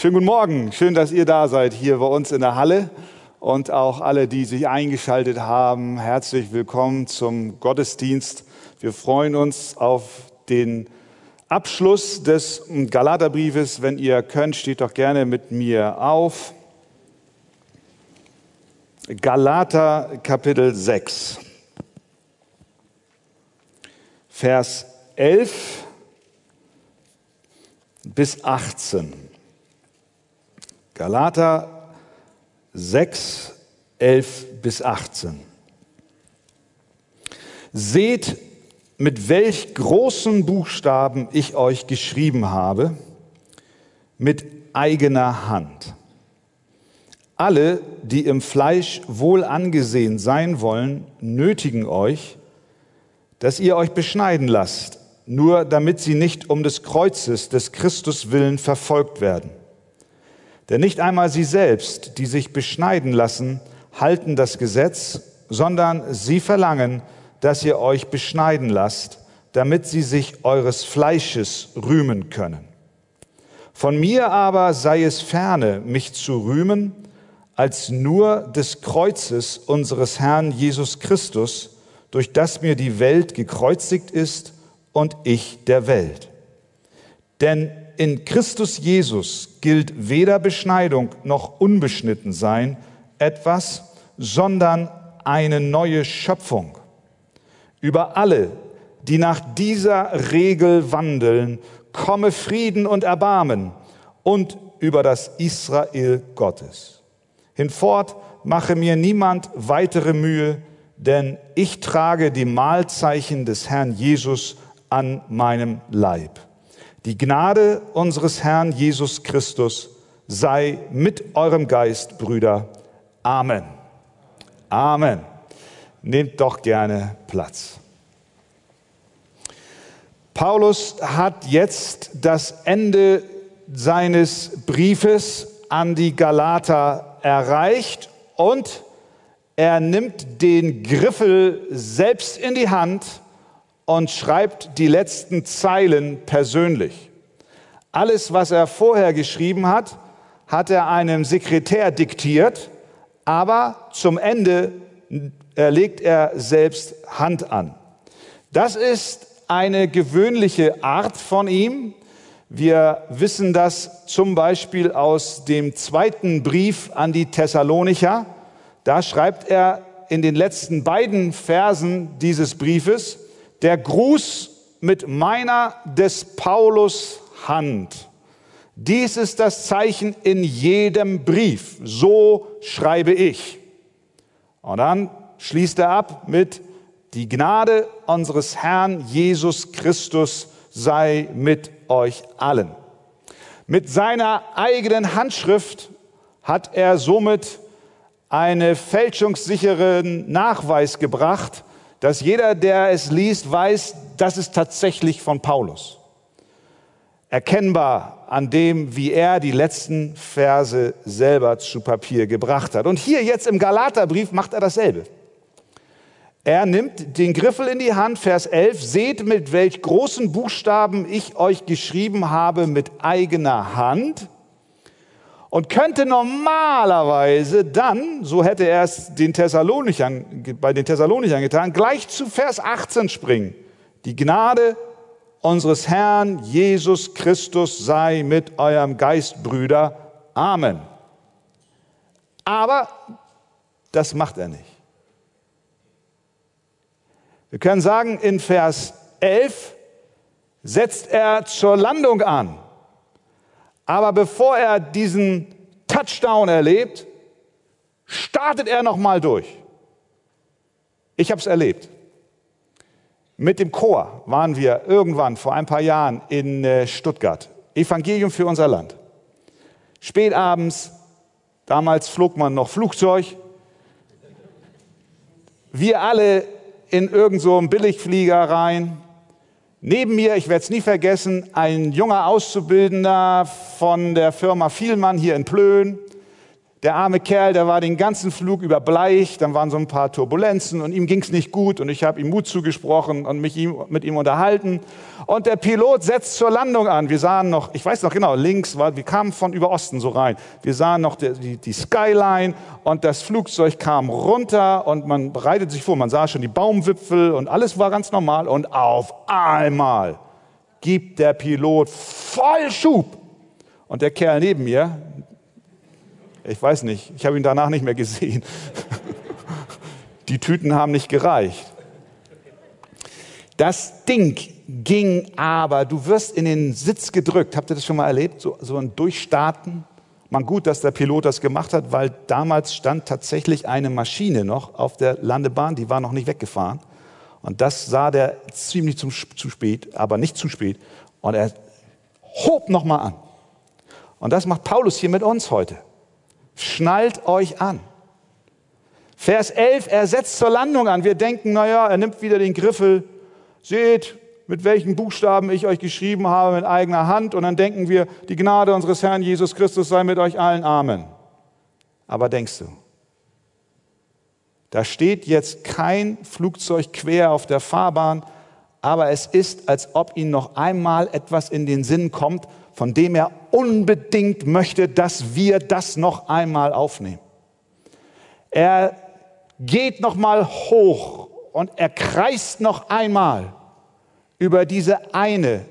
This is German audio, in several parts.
Schönen guten Morgen. Schön, dass ihr da seid hier bei uns in der Halle und auch alle, die sich eingeschaltet haben. Herzlich willkommen zum Gottesdienst. Wir freuen uns auf den Abschluss des Galaterbriefes. Wenn ihr könnt, steht doch gerne mit mir auf. Galater Kapitel 6, Vers 11 bis 18. Galater 6, 11 bis 18. Seht, mit welch großen Buchstaben ich euch geschrieben habe, mit eigener Hand. Alle, die im Fleisch wohl angesehen sein wollen, nötigen euch, dass ihr euch beschneiden lasst, nur damit sie nicht um des Kreuzes des Christus willen verfolgt werden. Denn nicht einmal sie selbst, die sich beschneiden lassen, halten das Gesetz, sondern sie verlangen, dass ihr euch beschneiden lasst, damit sie sich eures Fleisches rühmen können. Von mir aber sei es ferne, mich zu rühmen, als nur des Kreuzes unseres Herrn Jesus Christus, durch das mir die Welt gekreuzigt ist und ich der Welt. Denn in Christus Jesus gilt weder Beschneidung noch Unbeschnittensein etwas, sondern eine neue Schöpfung. Über alle, die nach dieser Regel wandeln, komme Frieden und Erbarmen und über das Israel Gottes. Hinfort mache mir niemand weitere Mühe, denn ich trage die Mahlzeichen des Herrn Jesus an meinem Leib. Die Gnade unseres Herrn Jesus Christus sei mit eurem Geist, Brüder. Amen. Amen. Nehmt doch gerne Platz. Paulus hat jetzt das Ende seines Briefes an die Galater erreicht und er nimmt den Griffel selbst in die Hand und schreibt die letzten Zeilen persönlich. Alles, was er vorher geschrieben hat, hat er einem Sekretär diktiert, aber zum Ende legt er selbst Hand an. Das ist eine gewöhnliche Art von ihm. Wir wissen das zum Beispiel aus dem zweiten Brief an die Thessalonicher. Da schreibt er in den letzten beiden Versen dieses Briefes, der Gruß mit meiner des Paulus Hand. Dies ist das Zeichen in jedem Brief. So schreibe ich. Und dann schließt er ab mit die Gnade unseres Herrn Jesus Christus sei mit euch allen. Mit seiner eigenen Handschrift hat er somit einen fälschungssicheren Nachweis gebracht, dass jeder, der es liest, weiß, das ist tatsächlich von Paulus. Erkennbar an dem, wie er die letzten Verse selber zu Papier gebracht hat. Und hier jetzt im Galaterbrief macht er dasselbe. Er nimmt den Griffel in die Hand, Vers 11, seht, mit welch großen Buchstaben ich euch geschrieben habe mit eigener Hand und könnte normalerweise dann, so hätte er es den Thessalonichern, bei den Thessalonichern getan, gleich zu Vers 18 springen. Die Gnade unseres Herrn Jesus Christus sei mit eurem Geist, Brüder. Amen. Aber das macht er nicht. Wir können sagen, in Vers 11 setzt er zur Landung an. Aber bevor er diesen Touchdown erlebt, startet er noch mal durch. Ich habe es erlebt. Mit dem Chor waren wir irgendwann vor ein paar Jahren in äh, Stuttgart. Evangelium für unser Land. Spätabends, damals flog man noch Flugzeug. Wir alle in irgendeinem so Billigflieger rein, Neben mir, ich werde es nie vergessen, ein junger Auszubildender von der Firma Vielmann hier in Plön. Der arme Kerl, der war den ganzen Flug über bleich, dann waren so ein paar Turbulenzen und ihm ging's nicht gut und ich habe ihm Mut zugesprochen und mich ihm, mit ihm unterhalten. Und der Pilot setzt zur Landung an. Wir sahen noch, ich weiß noch genau, links war, wir kamen von über Osten so rein. Wir sahen noch die, die, die Skyline und das Flugzeug kam runter und man bereitet sich vor, man sah schon die Baumwipfel und alles war ganz normal und auf einmal gibt der Pilot voll Schub. Und der Kerl neben mir, ich weiß nicht, ich habe ihn danach nicht mehr gesehen. Die Tüten haben nicht gereicht. Das Ding ging aber, du wirst in den Sitz gedrückt. Habt ihr das schon mal erlebt? So, so ein Durchstarten. Man gut, dass der Pilot das gemacht hat, weil damals stand tatsächlich eine Maschine noch auf der Landebahn, die war noch nicht weggefahren. Und das sah der ziemlich zu, zu spät, aber nicht zu spät. Und er hob nochmal an. Und das macht Paulus hier mit uns heute. Schnallt euch an. Vers 11, er setzt zur Landung an. Wir denken, naja, er nimmt wieder den Griffel. Seht, mit welchen Buchstaben ich euch geschrieben habe mit eigener Hand. Und dann denken wir, die Gnade unseres Herrn Jesus Christus sei mit euch allen. Amen. Aber denkst du, da steht jetzt kein Flugzeug quer auf der Fahrbahn, aber es ist, als ob ihm noch einmal etwas in den Sinn kommt, von dem er unbedingt möchte, dass wir das noch einmal aufnehmen. Er geht noch mal hoch und er kreist noch einmal über diese eine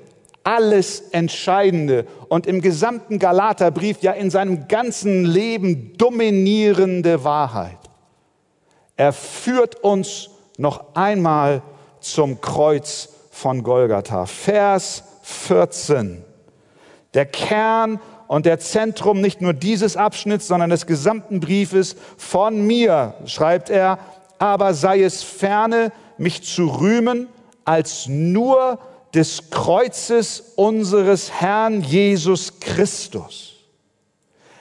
alles entscheidende und im gesamten Galaterbrief ja in seinem ganzen Leben dominierende Wahrheit. Er führt uns noch einmal zum Kreuz von Golgatha. Vers 14 der Kern und der Zentrum nicht nur dieses Abschnitts, sondern des gesamten Briefes von mir, schreibt er, aber sei es ferne, mich zu rühmen als nur des Kreuzes unseres Herrn Jesus Christus.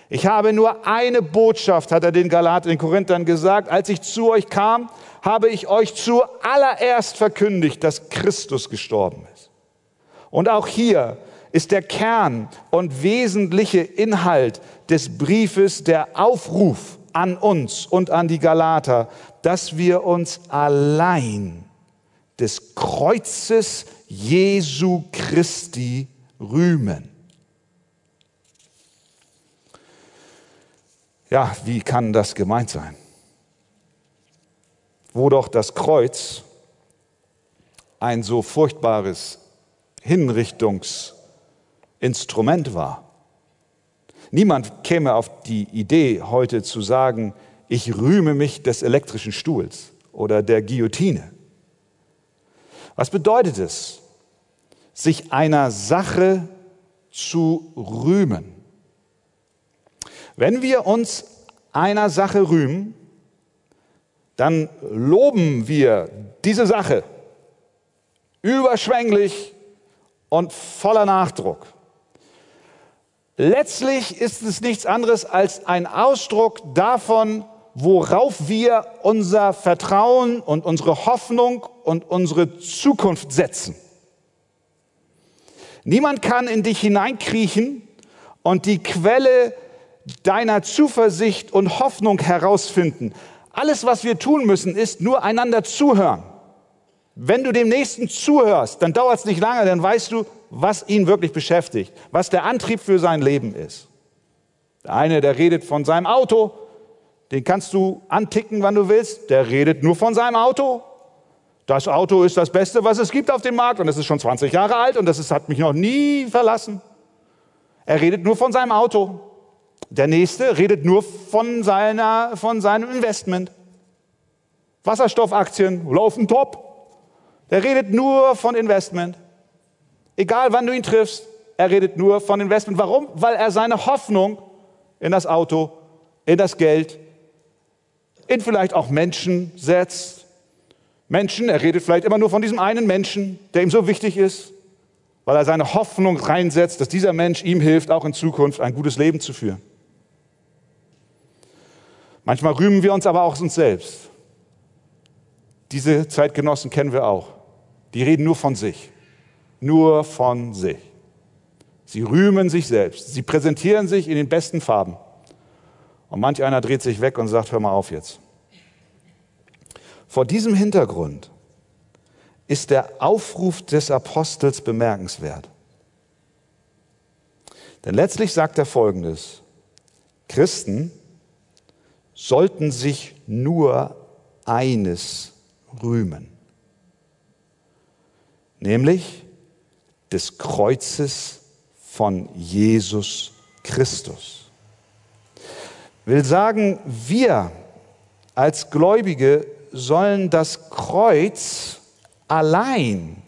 Ich habe nur eine Botschaft, hat er den Galatern, den Korinthern gesagt. Als ich zu euch kam, habe ich euch zuallererst verkündigt, dass Christus gestorben ist. Und auch hier ist der Kern und wesentliche Inhalt des Briefes der Aufruf an uns und an die Galater, dass wir uns allein des Kreuzes Jesu Christi rühmen. Ja, wie kann das gemeint sein? Wo doch das Kreuz ein so furchtbares Hinrichtungs- Instrument war. Niemand käme auf die Idee, heute zu sagen, ich rühme mich des elektrischen Stuhls oder der Guillotine. Was bedeutet es, sich einer Sache zu rühmen? Wenn wir uns einer Sache rühmen, dann loben wir diese Sache überschwänglich und voller Nachdruck. Letztlich ist es nichts anderes als ein Ausdruck davon, worauf wir unser Vertrauen und unsere Hoffnung und unsere Zukunft setzen. Niemand kann in dich hineinkriechen und die Quelle deiner Zuversicht und Hoffnung herausfinden. Alles, was wir tun müssen, ist nur einander zuhören. Wenn du dem Nächsten zuhörst, dann dauert es nicht lange, dann weißt du, was ihn wirklich beschäftigt, was der Antrieb für sein Leben ist. Der eine, der redet von seinem Auto, den kannst du anticken, wann du willst, der redet nur von seinem Auto. Das Auto ist das Beste, was es gibt auf dem Markt und es ist schon 20 Jahre alt und das ist, hat mich noch nie verlassen. Er redet nur von seinem Auto. Der nächste redet nur von, seiner, von seinem Investment. Wasserstoffaktien laufen top. Der redet nur von Investment. Egal wann du ihn triffst, er redet nur von Investment. Warum? Weil er seine Hoffnung in das Auto, in das Geld, in vielleicht auch Menschen setzt. Menschen, er redet vielleicht immer nur von diesem einen Menschen, der ihm so wichtig ist, weil er seine Hoffnung reinsetzt, dass dieser Mensch ihm hilft, auch in Zukunft ein gutes Leben zu führen. Manchmal rühmen wir uns aber auch uns selbst. Diese Zeitgenossen kennen wir auch. Die reden nur von sich nur von sich. Sie rühmen sich selbst. Sie präsentieren sich in den besten Farben. Und manch einer dreht sich weg und sagt, hör mal auf jetzt. Vor diesem Hintergrund ist der Aufruf des Apostels bemerkenswert. Denn letztlich sagt er Folgendes. Christen sollten sich nur eines rühmen, nämlich des Kreuzes von Jesus Christus. Will sagen, wir als Gläubige sollen das Kreuz allein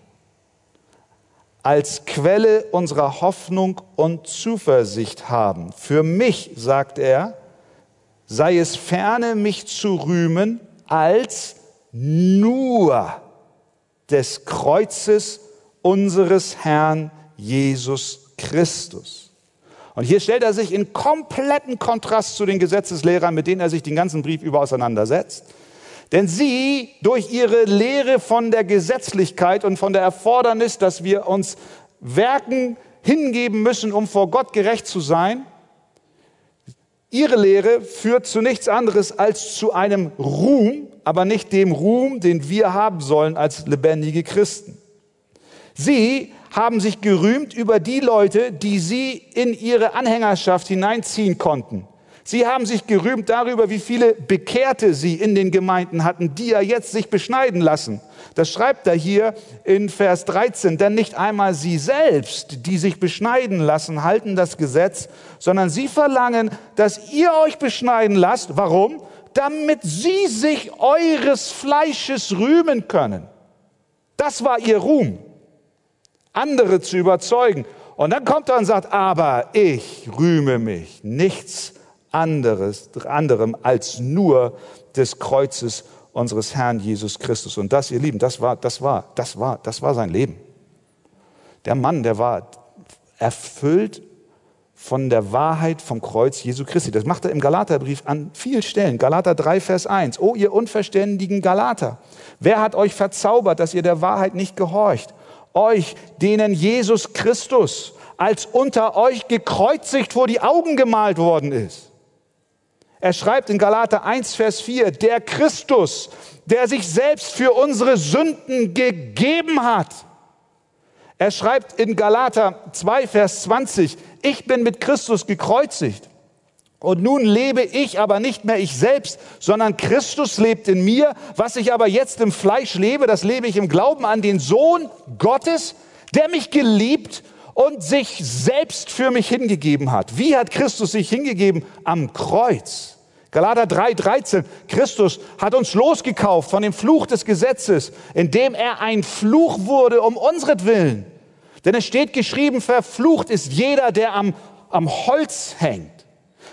als Quelle unserer Hoffnung und Zuversicht haben. Für mich, sagt er, sei es ferne, mich zu rühmen, als nur des Kreuzes unseres Herrn Jesus Christus. Und hier stellt er sich in kompletten Kontrast zu den Gesetzeslehrern, mit denen er sich den ganzen Brief über auseinandersetzt. Denn sie, durch ihre Lehre von der Gesetzlichkeit und von der Erfordernis, dass wir uns Werken hingeben müssen, um vor Gott gerecht zu sein, ihre Lehre führt zu nichts anderes als zu einem Ruhm, aber nicht dem Ruhm, den wir haben sollen als lebendige Christen. Sie haben sich gerühmt über die Leute, die sie in ihre Anhängerschaft hineinziehen konnten. Sie haben sich gerühmt darüber, wie viele Bekehrte sie in den Gemeinden hatten, die ja jetzt sich beschneiden lassen. Das schreibt er hier in Vers 13. Denn nicht einmal sie selbst, die sich beschneiden lassen, halten das Gesetz, sondern sie verlangen, dass ihr euch beschneiden lasst. Warum? Damit sie sich eures Fleisches rühmen können. Das war ihr Ruhm, andere zu überzeugen. Und dann kommt er und sagt, aber ich rühme mich nichts anderes, anderem als nur des Kreuzes unseres Herrn Jesus Christus. Und das, ihr Lieben, das war, das war, das war, das war sein Leben. Der Mann, der war erfüllt von der Wahrheit vom Kreuz Jesu Christi. Das macht er im Galaterbrief an vielen Stellen. Galater 3, Vers 1. O ihr unverständigen Galater, wer hat euch verzaubert, dass ihr der Wahrheit nicht gehorcht? Euch, denen Jesus Christus als unter euch gekreuzigt vor die Augen gemalt worden ist. Er schreibt in Galater 1, Vers 4, der Christus, der sich selbst für unsere Sünden gegeben hat. Er schreibt in Galater 2, Vers 20, ich bin mit Christus gekreuzigt. Und nun lebe ich aber nicht mehr ich selbst, sondern Christus lebt in mir. Was ich aber jetzt im Fleisch lebe, das lebe ich im Glauben an den Sohn Gottes, der mich geliebt und sich selbst für mich hingegeben hat. Wie hat Christus sich hingegeben? Am Kreuz. Galater 3:13. Christus hat uns losgekauft von dem Fluch des Gesetzes, indem er ein Fluch wurde um unsretwillen. Denn es steht geschrieben, verflucht ist jeder, der am, am Holz hängt.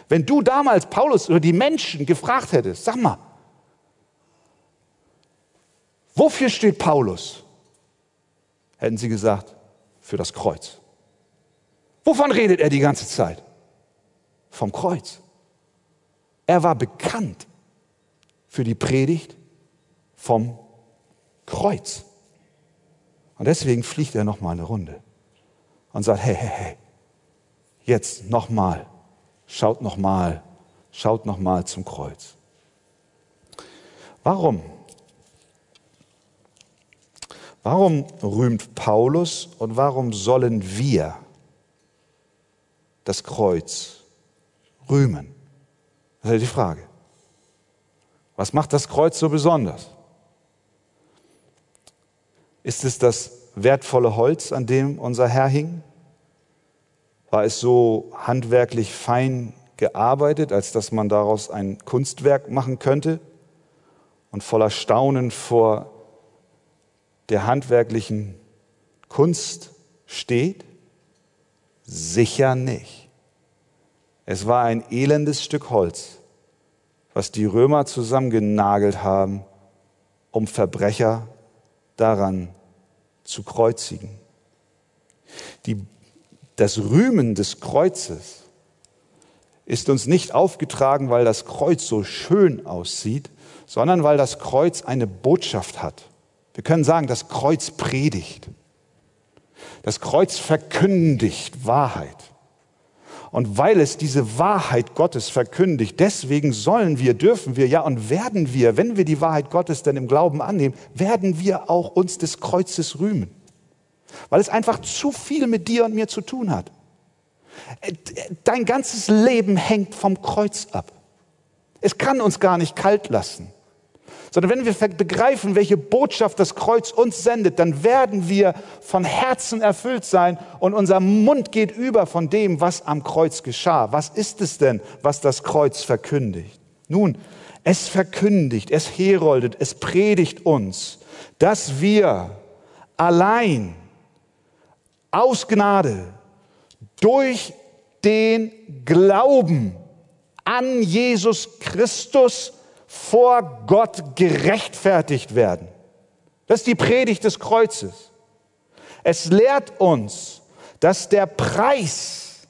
Wenn du damals Paulus oder die Menschen gefragt hättest, sag mal, wofür steht Paulus? Hätten sie gesagt, für das Kreuz. Wovon redet er die ganze Zeit? Vom Kreuz. Er war bekannt für die Predigt vom Kreuz. Und deswegen fliegt er noch mal eine Runde und sagt: Hey, hey, hey, jetzt noch mal, schaut noch mal, schaut noch mal zum Kreuz. Warum? Warum rühmt Paulus und warum sollen wir das Kreuz rühmen? Das ist die Frage. Was macht das Kreuz so besonders? Ist es das wertvolle Holz, an dem unser Herr hing? War es so handwerklich fein gearbeitet, als dass man daraus ein Kunstwerk machen könnte? Und voller Staunen vor der handwerklichen Kunst steht? Sicher nicht. Es war ein elendes Stück Holz, was die Römer zusammengenagelt haben, um Verbrecher daran zu kreuzigen. Die, das Rühmen des Kreuzes ist uns nicht aufgetragen, weil das Kreuz so schön aussieht, sondern weil das Kreuz eine Botschaft hat. Wir können sagen, das Kreuz predigt. Das Kreuz verkündigt Wahrheit. Und weil es diese Wahrheit Gottes verkündigt, deswegen sollen wir, dürfen wir, ja und werden wir, wenn wir die Wahrheit Gottes dann im Glauben annehmen, werden wir auch uns des Kreuzes rühmen. Weil es einfach zu viel mit dir und mir zu tun hat. Dein ganzes Leben hängt vom Kreuz ab. Es kann uns gar nicht kalt lassen sondern wenn wir begreifen, welche Botschaft das Kreuz uns sendet, dann werden wir von Herzen erfüllt sein und unser Mund geht über von dem, was am Kreuz geschah. Was ist es denn, was das Kreuz verkündigt? Nun, es verkündigt, es heroldet, es predigt uns, dass wir allein aus Gnade durch den Glauben an Jesus Christus vor Gott gerechtfertigt werden. Das ist die Predigt des Kreuzes. Es lehrt uns, dass der Preis,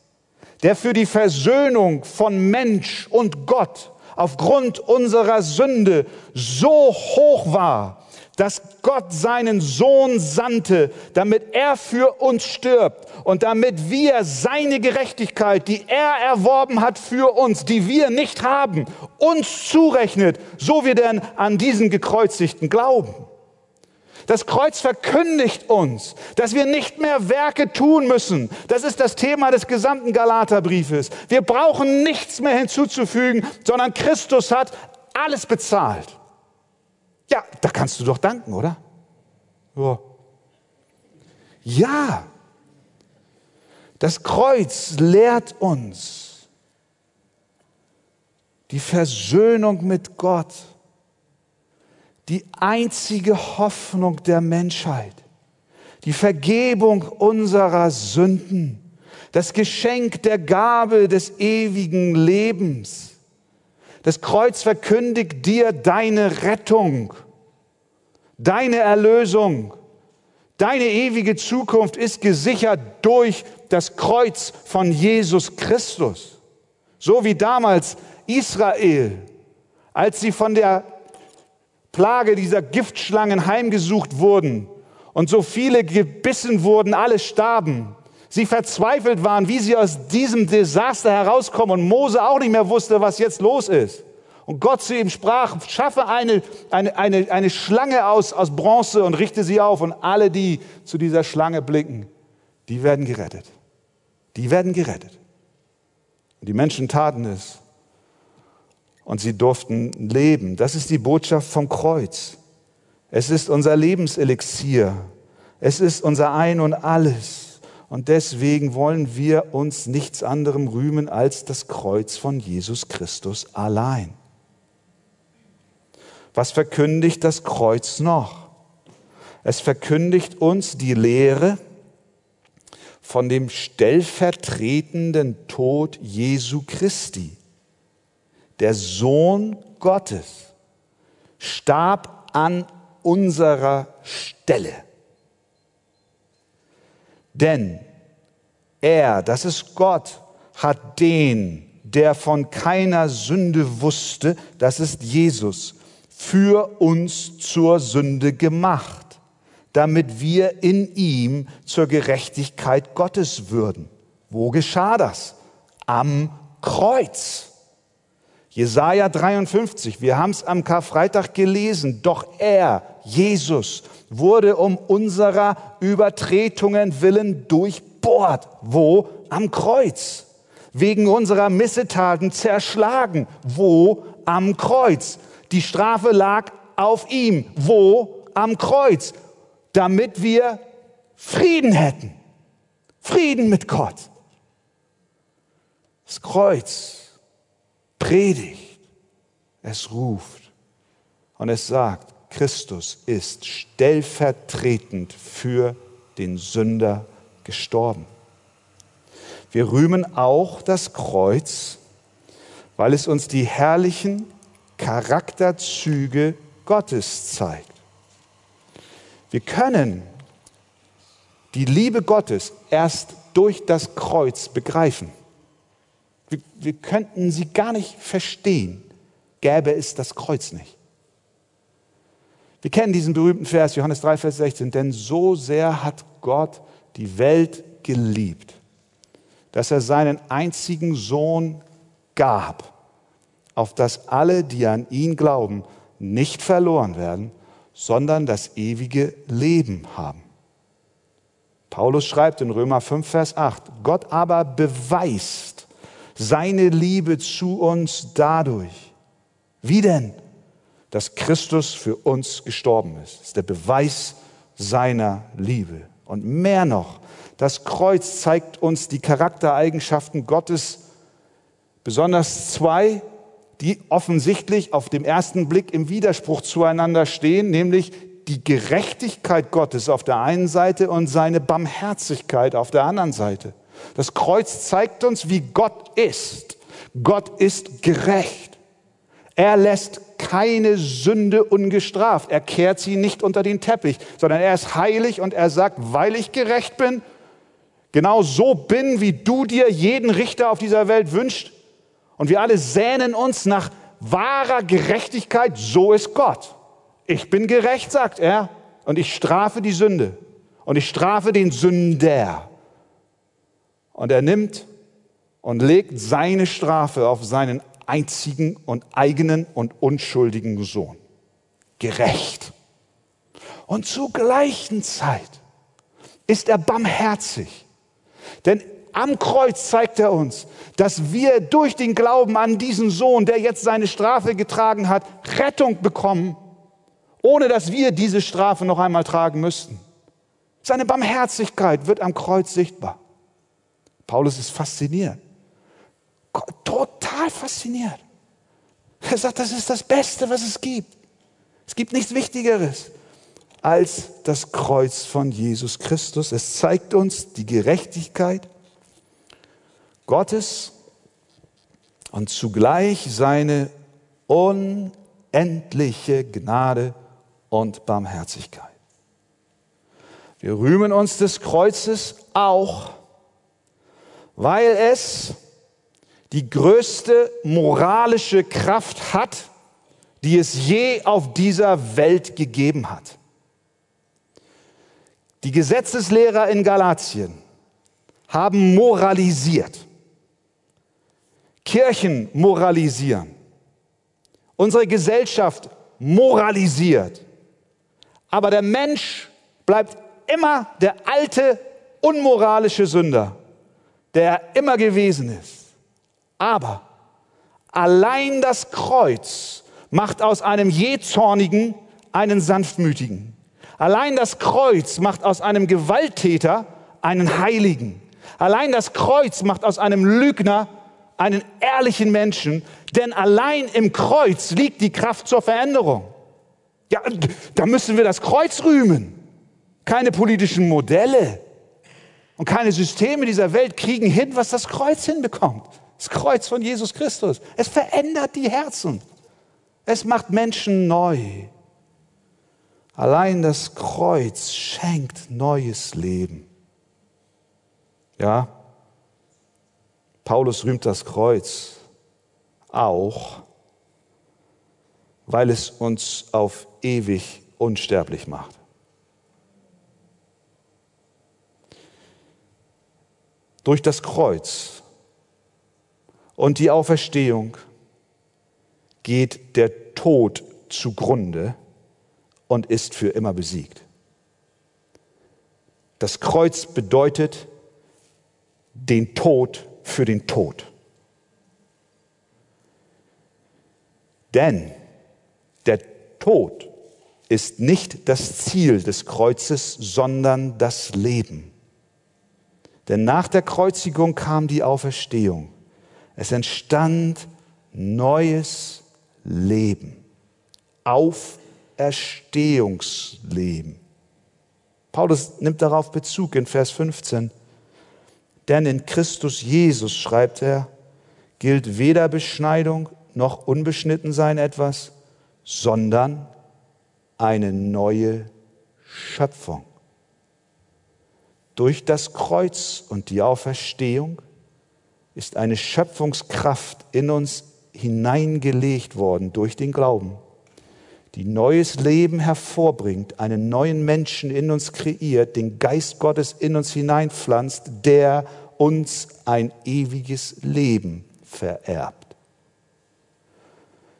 der für die Versöhnung von Mensch und Gott aufgrund unserer Sünde so hoch war, dass Gott seinen Sohn sandte, damit er für uns stirbt und damit wir seine Gerechtigkeit, die er erworben hat für uns, die wir nicht haben, uns zurechnet, so wir denn an diesen gekreuzigten glauben. Das Kreuz verkündigt uns, dass wir nicht mehr Werke tun müssen. Das ist das Thema des gesamten Galaterbriefes. Wir brauchen nichts mehr hinzuzufügen, sondern Christus hat alles bezahlt. Ja, da kannst du doch danken, oder? Ja. ja. Das Kreuz lehrt uns die Versöhnung mit Gott, die einzige Hoffnung der Menschheit, die Vergebung unserer Sünden, das Geschenk der Gabe des ewigen Lebens das Kreuz verkündigt dir deine Rettung, deine Erlösung. Deine ewige Zukunft ist gesichert durch das Kreuz von Jesus Christus. So wie damals Israel, als sie von der Plage dieser Giftschlangen heimgesucht wurden und so viele gebissen wurden, alle starben sie verzweifelt waren, wie sie aus diesem Desaster herauskommen und Mose auch nicht mehr wusste, was jetzt los ist. Und Gott zu ihm sprach, schaffe eine, eine, eine, eine Schlange aus, aus Bronze und richte sie auf und alle, die zu dieser Schlange blicken, die werden gerettet. Die werden gerettet. Und die Menschen taten es und sie durften leben. Das ist die Botschaft vom Kreuz. Es ist unser Lebenselixier. Es ist unser Ein und alles. Und deswegen wollen wir uns nichts anderem rühmen als das Kreuz von Jesus Christus allein. Was verkündigt das Kreuz noch? Es verkündigt uns die Lehre von dem stellvertretenden Tod Jesu Christi. Der Sohn Gottes starb an unserer Stelle. Denn er, das ist Gott, hat den, der von keiner Sünde wusste, das ist Jesus, für uns zur Sünde gemacht, damit wir in ihm zur Gerechtigkeit Gottes würden. Wo geschah das? Am Kreuz. Jesaja 53, wir haben es am Karfreitag gelesen, doch er, Jesus, wurde um unserer Übertretungen willen durchbohrt. Wo? Am Kreuz. Wegen unserer Missetaten zerschlagen. Wo? Am Kreuz. Die Strafe lag auf ihm. Wo? Am Kreuz. Damit wir Frieden hätten. Frieden mit Gott. Das Kreuz predigt. Es ruft. Und es sagt, Christus ist stellvertretend für den Sünder gestorben. Wir rühmen auch das Kreuz, weil es uns die herrlichen Charakterzüge Gottes zeigt. Wir können die Liebe Gottes erst durch das Kreuz begreifen. Wir, wir könnten sie gar nicht verstehen, gäbe es das Kreuz nicht. Wir kennen diesen berühmten Vers, Johannes 3, Vers 16, denn so sehr hat Gott die Welt geliebt, dass er seinen einzigen Sohn gab, auf dass alle, die an ihn glauben, nicht verloren werden, sondern das ewige Leben haben. Paulus schreibt in Römer 5, Vers 8, Gott aber beweist seine Liebe zu uns dadurch. Wie denn? Dass Christus für uns gestorben ist. Das ist der Beweis seiner Liebe. Und mehr noch, das Kreuz zeigt uns die Charaktereigenschaften Gottes, besonders zwei, die offensichtlich auf dem ersten Blick im Widerspruch zueinander stehen, nämlich die Gerechtigkeit Gottes auf der einen Seite und seine Barmherzigkeit auf der anderen Seite. Das Kreuz zeigt uns, wie Gott ist. Gott ist gerecht. Er lässt keine Sünde ungestraft. Er kehrt sie nicht unter den Teppich, sondern er ist heilig und er sagt, weil ich gerecht bin, genau so bin, wie du dir jeden Richter auf dieser Welt wünscht, und wir alle sehnen uns nach wahrer Gerechtigkeit, so ist Gott. Ich bin gerecht, sagt er, und ich strafe die Sünde und ich strafe den Sünder. Und er nimmt und legt seine Strafe auf seinen einzigen und eigenen und unschuldigen Sohn. Gerecht. Und zur gleichen Zeit ist er barmherzig. Denn am Kreuz zeigt er uns, dass wir durch den Glauben an diesen Sohn, der jetzt seine Strafe getragen hat, Rettung bekommen, ohne dass wir diese Strafe noch einmal tragen müssten. Seine Barmherzigkeit wird am Kreuz sichtbar. Paulus ist fasziniert. Total fasziniert. Er sagt, das ist das Beste, was es gibt. Es gibt nichts Wichtigeres als das Kreuz von Jesus Christus. Es zeigt uns die Gerechtigkeit Gottes und zugleich seine unendliche Gnade und Barmherzigkeit. Wir rühmen uns des Kreuzes auch, weil es die größte moralische Kraft hat, die es je auf dieser Welt gegeben hat. Die Gesetzeslehrer in Galatien haben moralisiert. Kirchen moralisieren. Unsere Gesellschaft moralisiert. Aber der Mensch bleibt immer der alte, unmoralische Sünder, der immer gewesen ist. Aber allein das Kreuz macht aus einem jähzornigen einen sanftmütigen. Allein das Kreuz macht aus einem Gewalttäter einen Heiligen. Allein das Kreuz macht aus einem Lügner einen ehrlichen Menschen, denn allein im Kreuz liegt die Kraft zur Veränderung. Ja, da müssen wir das Kreuz rühmen. Keine politischen Modelle und keine Systeme dieser Welt kriegen hin, was das Kreuz hinbekommt. Das Kreuz von Jesus Christus. Es verändert die Herzen. Es macht Menschen neu. Allein das Kreuz schenkt neues Leben. Ja, Paulus rühmt das Kreuz auch, weil es uns auf ewig unsterblich macht. Durch das Kreuz und die Auferstehung geht der Tod zugrunde und ist für immer besiegt. Das Kreuz bedeutet den Tod für den Tod. Denn der Tod ist nicht das Ziel des Kreuzes, sondern das Leben. Denn nach der Kreuzigung kam die Auferstehung. Es entstand neues Leben, Auferstehungsleben. Paulus nimmt darauf Bezug in Vers 15. Denn in Christus Jesus, schreibt er, gilt weder Beschneidung noch Unbeschnittensein etwas, sondern eine neue Schöpfung. Durch das Kreuz und die Auferstehung ist eine Schöpfungskraft in uns hineingelegt worden durch den Glauben, die neues Leben hervorbringt, einen neuen Menschen in uns kreiert, den Geist Gottes in uns hineinpflanzt, der uns ein ewiges Leben vererbt.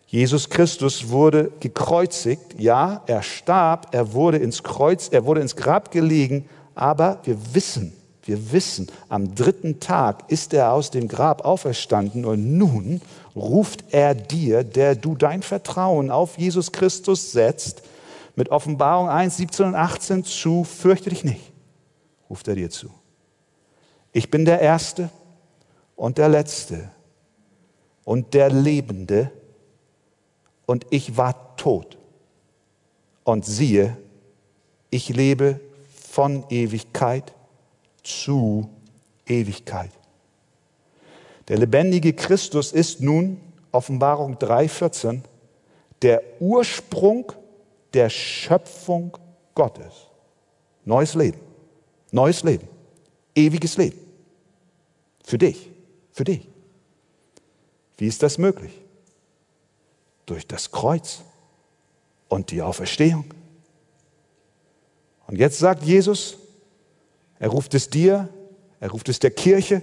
Jesus Christus wurde gekreuzigt, ja, er starb, er wurde ins Kreuz, er wurde ins Grab gelegen, aber wir wissen, wir wissen, am dritten Tag ist er aus dem Grab auferstanden und nun ruft er dir, der du dein Vertrauen auf Jesus Christus setzt, mit Offenbarung 1, 17 und 18 zu, fürchte dich nicht, ruft er dir zu. Ich bin der Erste und der Letzte und der Lebende und ich war tot. Und siehe, ich lebe von Ewigkeit zu Ewigkeit. Der lebendige Christus ist nun, Offenbarung 3.14, der Ursprung der Schöpfung Gottes. Neues Leben, neues Leben, ewiges Leben. Für dich, für dich. Wie ist das möglich? Durch das Kreuz und die Auferstehung. Und jetzt sagt Jesus, er ruft es dir, er ruft es der Kirche,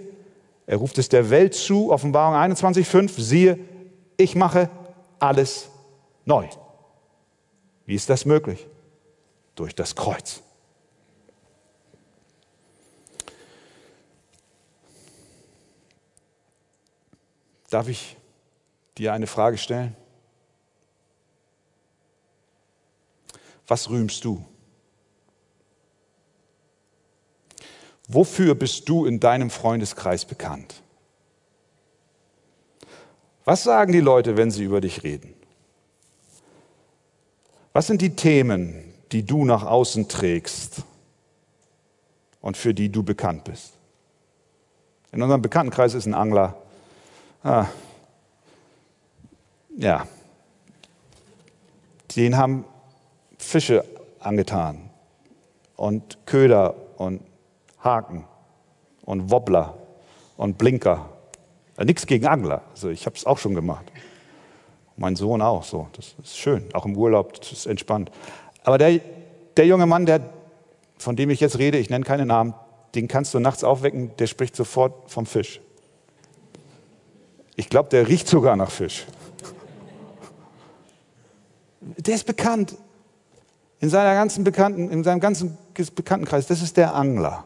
er ruft es der Welt zu, Offenbarung 21.5, siehe, ich mache alles neu. Wie ist das möglich? Durch das Kreuz. Darf ich dir eine Frage stellen? Was rühmst du? Wofür bist du in deinem Freundeskreis bekannt? Was sagen die Leute, wenn sie über dich reden? Was sind die Themen, die du nach außen trägst und für die du bekannt bist? In unserem Bekanntenkreis ist ein Angler. Ah, ja, den haben Fische angetan und Köder und Haken und Wobbler und Blinker. Ja, nichts gegen Angler. Also ich habe es auch schon gemacht. Mein Sohn auch so. Das ist schön. Auch im Urlaub, das ist entspannt. Aber der, der junge Mann, der, von dem ich jetzt rede, ich nenne keine Namen, den kannst du nachts aufwecken, der spricht sofort vom Fisch. Ich glaube, der riecht sogar nach Fisch. Der ist bekannt. In, seiner ganzen Bekannten, in seinem ganzen Bekanntenkreis, das ist der Angler.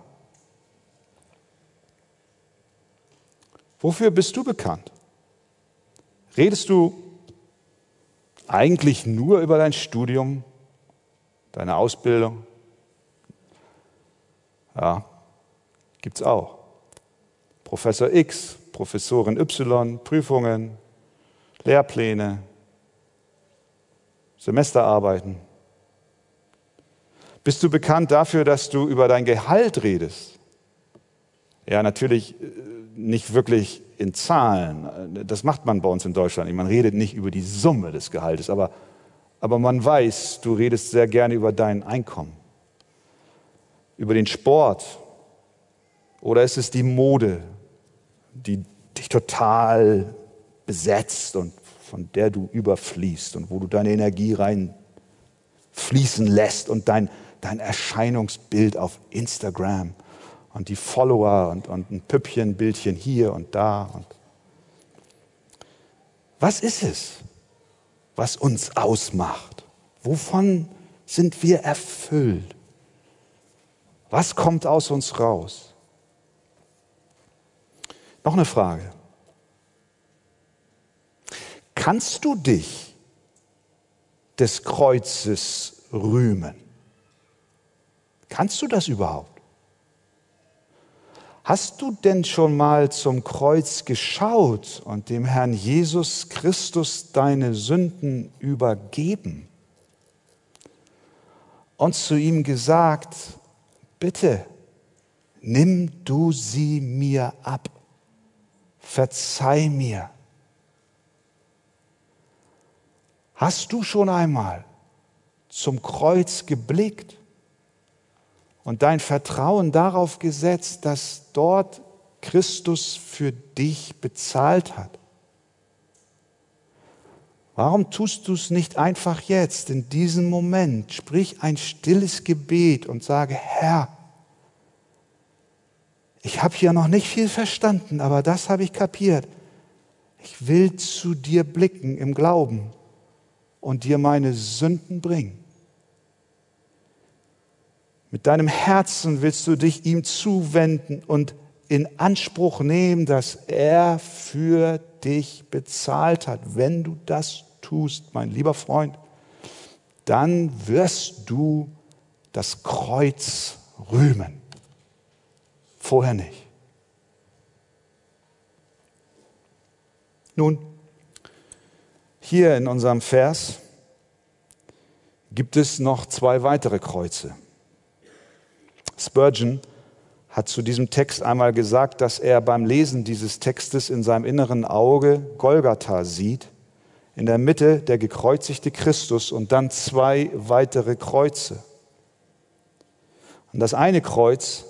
Wofür bist du bekannt? Redest du eigentlich nur über dein Studium, deine Ausbildung? Ja, gibt es auch. Professor X, Professorin Y, Prüfungen, Lehrpläne, Semesterarbeiten. Bist du bekannt dafür, dass du über dein Gehalt redest? Ja, natürlich äh, nicht wirklich in Zahlen. Das macht man bei uns in Deutschland. Man redet nicht über die Summe des Gehaltes, aber, aber man weiß, du redest sehr gerne über dein Einkommen, über den Sport. Oder ist es die Mode, die dich total besetzt und von der du überfließt und wo du deine Energie rein fließen lässt und dein, dein Erscheinungsbild auf Instagram und die Follower und, und ein Püppchenbildchen hier und da. Und was ist es, was uns ausmacht? Wovon sind wir erfüllt? Was kommt aus uns raus? Noch eine Frage. Kannst du dich des Kreuzes rühmen? Kannst du das überhaupt? Hast du denn schon mal zum Kreuz geschaut und dem Herrn Jesus Christus deine Sünden übergeben? Und zu ihm gesagt, bitte, nimm du sie mir ab, verzeih mir. Hast du schon einmal zum Kreuz geblickt und dein Vertrauen darauf gesetzt, dass dort Christus für dich bezahlt hat. Warum tust du es nicht einfach jetzt, in diesem Moment? Sprich ein stilles Gebet und sage, Herr, ich habe hier noch nicht viel verstanden, aber das habe ich kapiert. Ich will zu dir blicken im Glauben und dir meine Sünden bringen. Mit deinem Herzen willst du dich ihm zuwenden und in Anspruch nehmen, dass er für dich bezahlt hat. Wenn du das tust, mein lieber Freund, dann wirst du das Kreuz rühmen. Vorher nicht. Nun, hier in unserem Vers gibt es noch zwei weitere Kreuze. Spurgeon hat zu diesem Text einmal gesagt, dass er beim Lesen dieses Textes in seinem inneren Auge Golgatha sieht, in der Mitte der gekreuzigte Christus und dann zwei weitere Kreuze. Und das eine Kreuz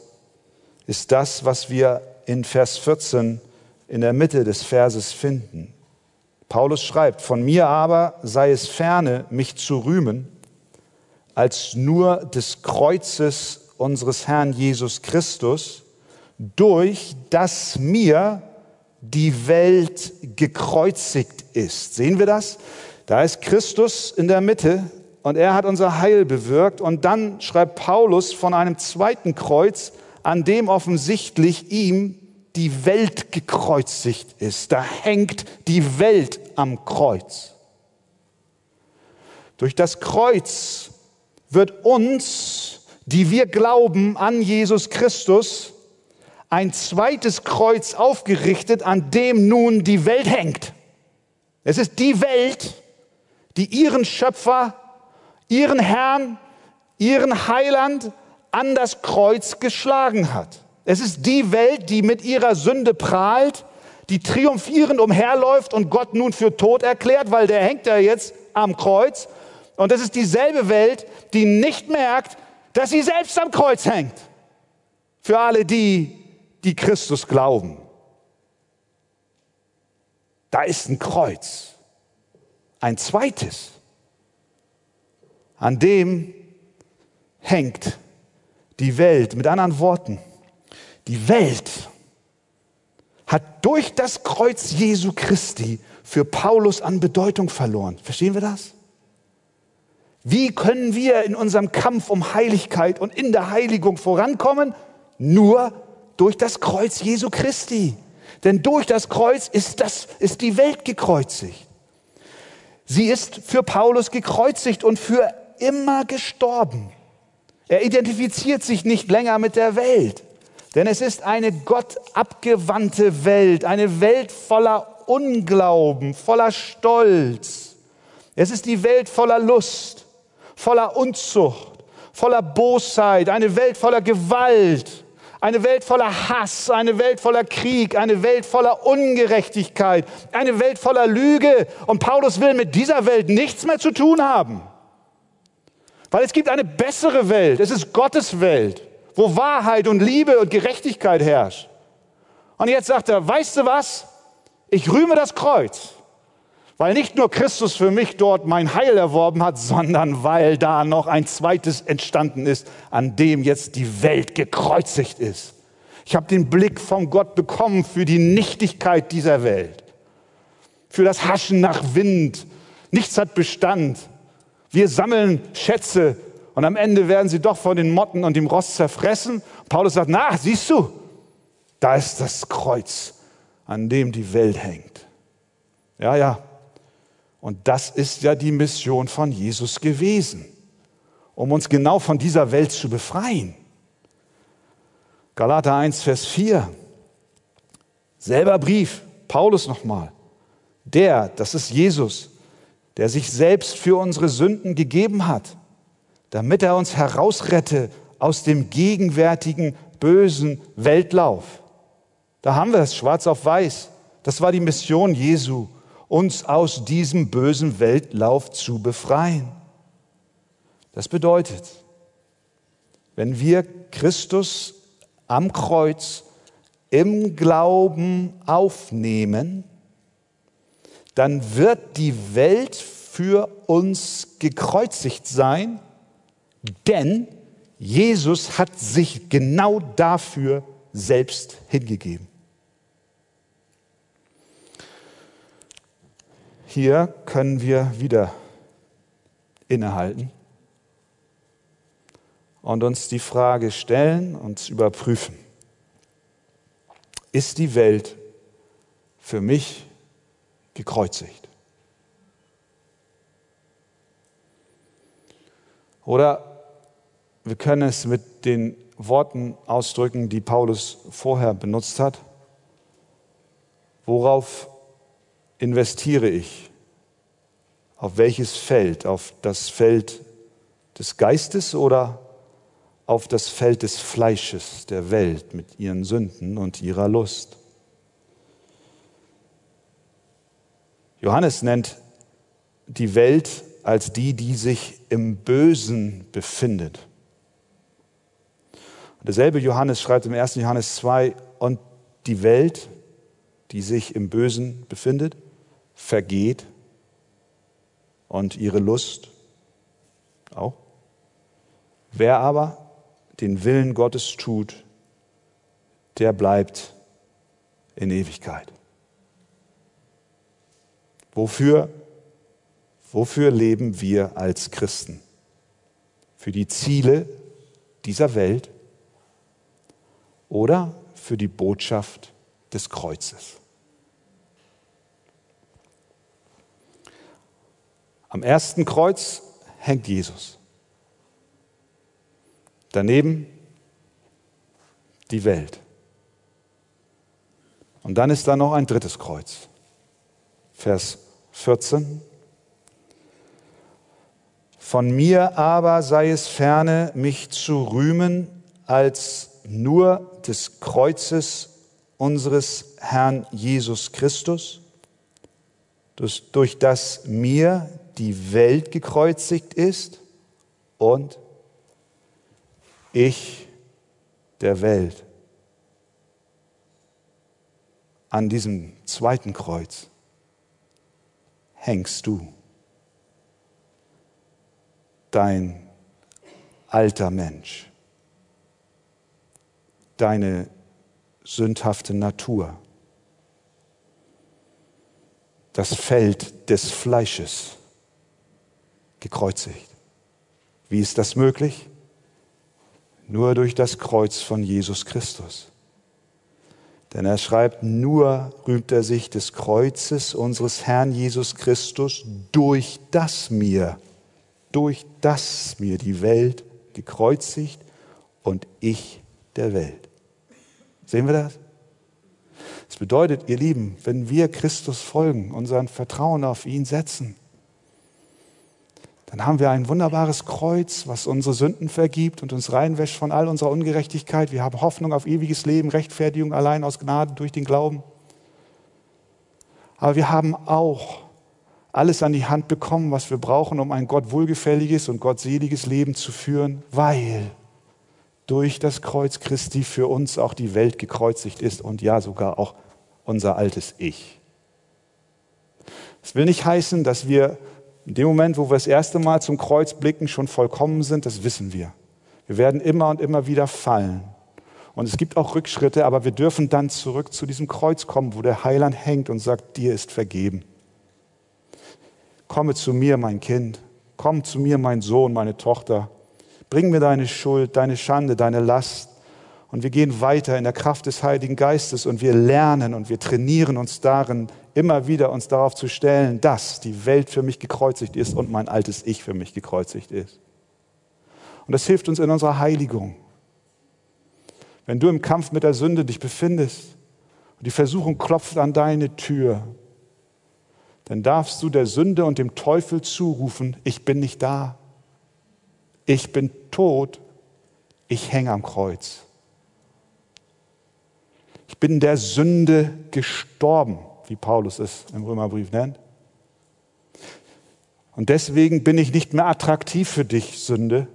ist das, was wir in Vers 14 in der Mitte des Verses finden. Paulus schreibt, von mir aber sei es ferne, mich zu rühmen, als nur des Kreuzes unseres Herrn Jesus Christus, durch das mir die Welt gekreuzigt ist. Sehen wir das? Da ist Christus in der Mitte und er hat unser Heil bewirkt. Und dann schreibt Paulus von einem zweiten Kreuz, an dem offensichtlich ihm die Welt gekreuzigt ist. Da hängt die Welt am Kreuz. Durch das Kreuz wird uns, die wir glauben an Jesus Christus, ein zweites Kreuz aufgerichtet, an dem nun die Welt hängt. Es ist die Welt, die ihren Schöpfer, ihren Herrn, ihren Heiland an das Kreuz geschlagen hat. Es ist die Welt, die mit ihrer Sünde prahlt, die triumphierend umherläuft und Gott nun für tot erklärt, weil der hängt ja jetzt am Kreuz. Und es ist dieselbe Welt, die nicht merkt, dass sie selbst am Kreuz hängt. Für alle die, die Christus glauben. Da ist ein Kreuz. Ein zweites. An dem hängt die Welt. Mit anderen Worten, die Welt hat durch das Kreuz Jesu Christi für Paulus an Bedeutung verloren. Verstehen wir das? Wie können wir in unserem Kampf um Heiligkeit und in der Heiligung vorankommen? Nur durch das Kreuz Jesu Christi. Denn durch das Kreuz ist, das, ist die Welt gekreuzigt. Sie ist für Paulus gekreuzigt und für immer gestorben. Er identifiziert sich nicht länger mit der Welt. Denn es ist eine gottabgewandte Welt, eine Welt voller Unglauben, voller Stolz. Es ist die Welt voller Lust, voller Unzucht, voller Bosheit, eine Welt voller Gewalt, eine Welt voller Hass, eine Welt voller Krieg, eine Welt voller Ungerechtigkeit, eine Welt voller Lüge. Und Paulus will mit dieser Welt nichts mehr zu tun haben. Weil es gibt eine bessere Welt, es ist Gottes Welt wo Wahrheit und Liebe und Gerechtigkeit herrscht. Und jetzt sagt er, weißt du was? Ich rühme das Kreuz, weil nicht nur Christus für mich dort mein Heil erworben hat, sondern weil da noch ein zweites entstanden ist, an dem jetzt die Welt gekreuzigt ist. Ich habe den Blick von Gott bekommen für die Nichtigkeit dieser Welt, für das Haschen nach Wind. Nichts hat Bestand. Wir sammeln Schätze und am Ende werden sie doch von den Motten und dem Rost zerfressen. Paulus sagt, na, siehst du, da ist das Kreuz, an dem die Welt hängt. Ja, ja. Und das ist ja die Mission von Jesus gewesen, um uns genau von dieser Welt zu befreien. Galater 1, Vers 4. Selber Brief, Paulus nochmal. Der, das ist Jesus, der sich selbst für unsere Sünden gegeben hat damit er uns herausrette aus dem gegenwärtigen bösen Weltlauf. Da haben wir es schwarz auf weiß. Das war die Mission Jesu, uns aus diesem bösen Weltlauf zu befreien. Das bedeutet, wenn wir Christus am Kreuz im Glauben aufnehmen, dann wird die Welt für uns gekreuzigt sein denn Jesus hat sich genau dafür selbst hingegeben. Hier können wir wieder innehalten und uns die Frage stellen und überprüfen. Ist die Welt für mich gekreuzigt? Oder wir können es mit den Worten ausdrücken, die Paulus vorher benutzt hat. Worauf investiere ich? Auf welches Feld? Auf das Feld des Geistes oder auf das Feld des Fleisches der Welt mit ihren Sünden und ihrer Lust? Johannes nennt die Welt als die, die sich im Bösen befindet. Derselbe Johannes schreibt im 1. Johannes 2, und die Welt, die sich im Bösen befindet, vergeht und ihre Lust auch. Wer aber den Willen Gottes tut, der bleibt in Ewigkeit. Wofür, wofür leben wir als Christen? Für die Ziele dieser Welt oder für die Botschaft des Kreuzes? Am ersten Kreuz hängt Jesus. Daneben die Welt. Und dann ist da noch ein drittes Kreuz. Vers 14. Von mir aber sei es ferne, mich zu rühmen als nur des Kreuzes unseres Herrn Jesus Christus, durch das mir die Welt gekreuzigt ist und ich der Welt. An diesem zweiten Kreuz hängst du, dein alter Mensch, deine sündhafte Natur, das Feld des Fleisches gekreuzigt. Wie ist das möglich? Nur durch das Kreuz von Jesus Christus. Denn er schreibt, nur rühmt er sich des Kreuzes unseres Herrn Jesus Christus, durch das mir, durch das mir die Welt gekreuzigt und ich der Welt. Sehen wir das? Das bedeutet, ihr Lieben, wenn wir Christus folgen, unseren Vertrauen auf ihn setzen, dann haben wir ein wunderbares Kreuz, was unsere Sünden vergibt und uns reinwäscht von all unserer Ungerechtigkeit. Wir haben Hoffnung auf ewiges Leben, Rechtfertigung allein aus Gnade durch den Glauben. Aber wir haben auch alles an die Hand bekommen, was wir brauchen, um ein Gott wohlgefälliges und gottseliges Leben zu führen, weil durch das Kreuz Christi für uns auch die Welt gekreuzigt ist und ja sogar auch unser altes Ich. Es will nicht heißen, dass wir in dem Moment, wo wir das erste Mal zum Kreuz blicken, schon vollkommen sind, das wissen wir. Wir werden immer und immer wieder fallen. Und es gibt auch Rückschritte, aber wir dürfen dann zurück zu diesem Kreuz kommen, wo der Heiland hängt und sagt, dir ist vergeben. Komme zu mir, mein Kind. Komm zu mir, mein Sohn, meine Tochter. Bring mir deine Schuld, deine Schande, deine Last. Und wir gehen weiter in der Kraft des Heiligen Geistes und wir lernen und wir trainieren uns darin, immer wieder uns darauf zu stellen, dass die Welt für mich gekreuzigt ist und mein altes Ich für mich gekreuzigt ist. Und das hilft uns in unserer Heiligung. Wenn du im Kampf mit der Sünde dich befindest und die Versuchung klopft an deine Tür, dann darfst du der Sünde und dem Teufel zurufen, ich bin nicht da, ich bin tot, ich hänge am Kreuz. Ich bin der Sünde gestorben wie Paulus es im Römerbrief nennt. Und deswegen bin ich nicht mehr attraktiv für dich, Sünde,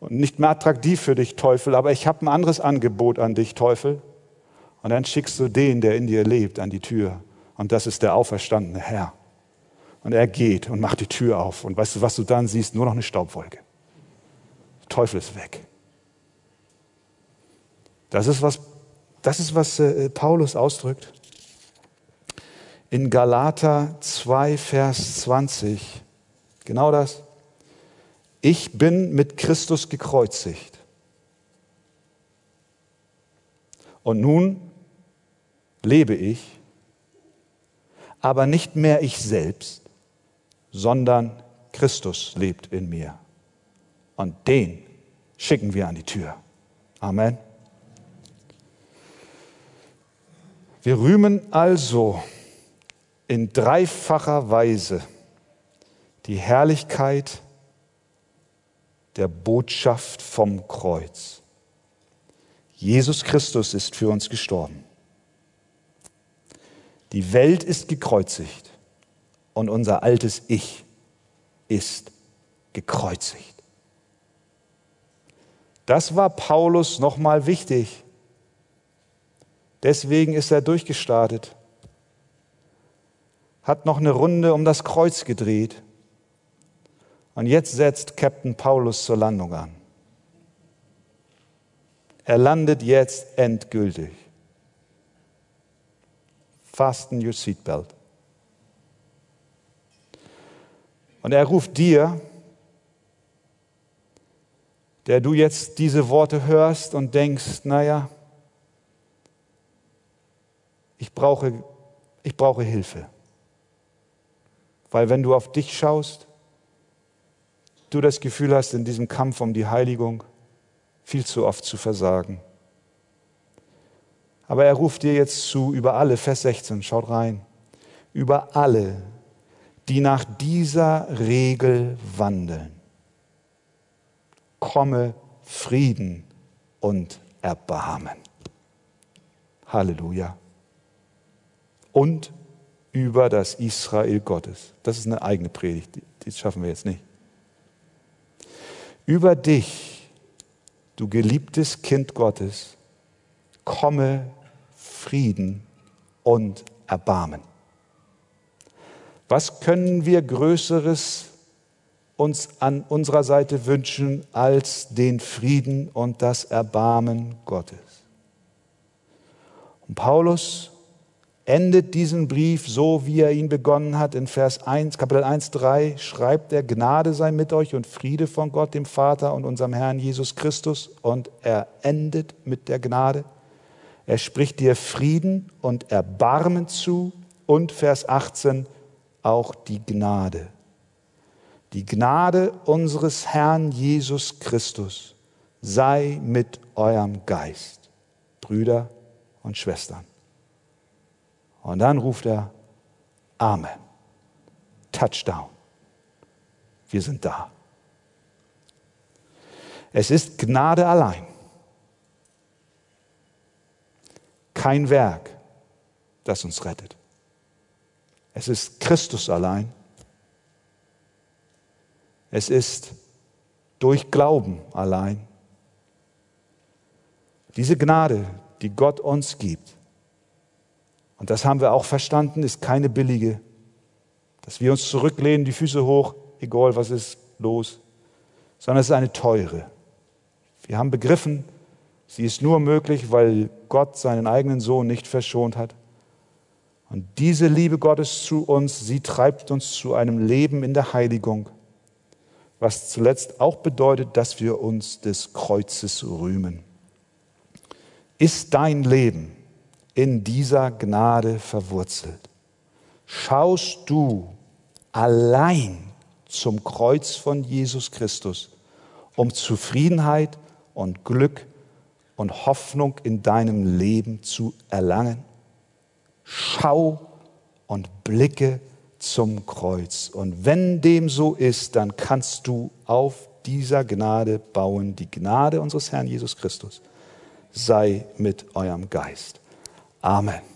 und nicht mehr attraktiv für dich, Teufel, aber ich habe ein anderes Angebot an dich, Teufel. Und dann schickst du den, der in dir lebt, an die Tür. Und das ist der auferstandene Herr. Und er geht und macht die Tür auf. Und weißt du, was du dann siehst? Nur noch eine Staubwolke. Der Teufel ist weg. Das ist, was Das ist, was äh, Paulus ausdrückt. In Galater 2, Vers 20. Genau das. Ich bin mit Christus gekreuzigt. Und nun lebe ich, aber nicht mehr ich selbst, sondern Christus lebt in mir. Und den schicken wir an die Tür. Amen. Wir rühmen also in dreifacher Weise die Herrlichkeit der Botschaft vom Kreuz. Jesus Christus ist für uns gestorben. Die Welt ist gekreuzigt und unser altes Ich ist gekreuzigt. Das war Paulus nochmal wichtig. Deswegen ist er durchgestartet, hat noch eine Runde um das Kreuz gedreht und jetzt setzt Captain Paulus zur Landung an. Er landet jetzt endgültig. Fasten your seatbelt. Und er ruft dir, der du jetzt diese Worte hörst und denkst, naja, ich brauche, ich brauche Hilfe. Weil wenn du auf dich schaust, du das Gefühl hast, in diesem Kampf um die Heiligung viel zu oft zu versagen. Aber er ruft dir jetzt zu über alle, Vers 16, schaut rein, über alle, die nach dieser Regel wandeln. Komme Frieden und Erbarmen. Halleluja. Und über das Israel Gottes. Das ist eine eigene Predigt, die schaffen wir jetzt nicht. Über dich, du geliebtes Kind Gottes, komme Frieden und Erbarmen. Was können wir Größeres uns an unserer Seite wünschen als den Frieden und das Erbarmen Gottes? Und Paulus endet diesen Brief so, wie er ihn begonnen hat. In Vers 1, Kapitel 1, 3 schreibt er, Gnade sei mit euch und Friede von Gott, dem Vater und unserem Herrn Jesus Christus. Und er endet mit der Gnade. Er spricht dir Frieden und Erbarmen zu. Und Vers 18, auch die Gnade. Die Gnade unseres Herrn Jesus Christus sei mit eurem Geist, Brüder und Schwestern. Und dann ruft er, Amen. Touchdown. Wir sind da. Es ist Gnade allein. Kein Werk, das uns rettet. Es ist Christus allein. Es ist durch Glauben allein. Diese Gnade, die Gott uns gibt, und das haben wir auch verstanden, ist keine billige. Dass wir uns zurücklehnen, die Füße hoch, egal was ist los, sondern es ist eine teure. Wir haben begriffen, sie ist nur möglich, weil Gott seinen eigenen Sohn nicht verschont hat. Und diese Liebe Gottes zu uns, sie treibt uns zu einem Leben in der Heiligung, was zuletzt auch bedeutet, dass wir uns des Kreuzes rühmen. Ist dein Leben in dieser Gnade verwurzelt. Schaust du allein zum Kreuz von Jesus Christus, um Zufriedenheit und Glück und Hoffnung in deinem Leben zu erlangen? Schau und blicke zum Kreuz. Und wenn dem so ist, dann kannst du auf dieser Gnade bauen. Die Gnade unseres Herrn Jesus Christus sei mit eurem Geist. Amen.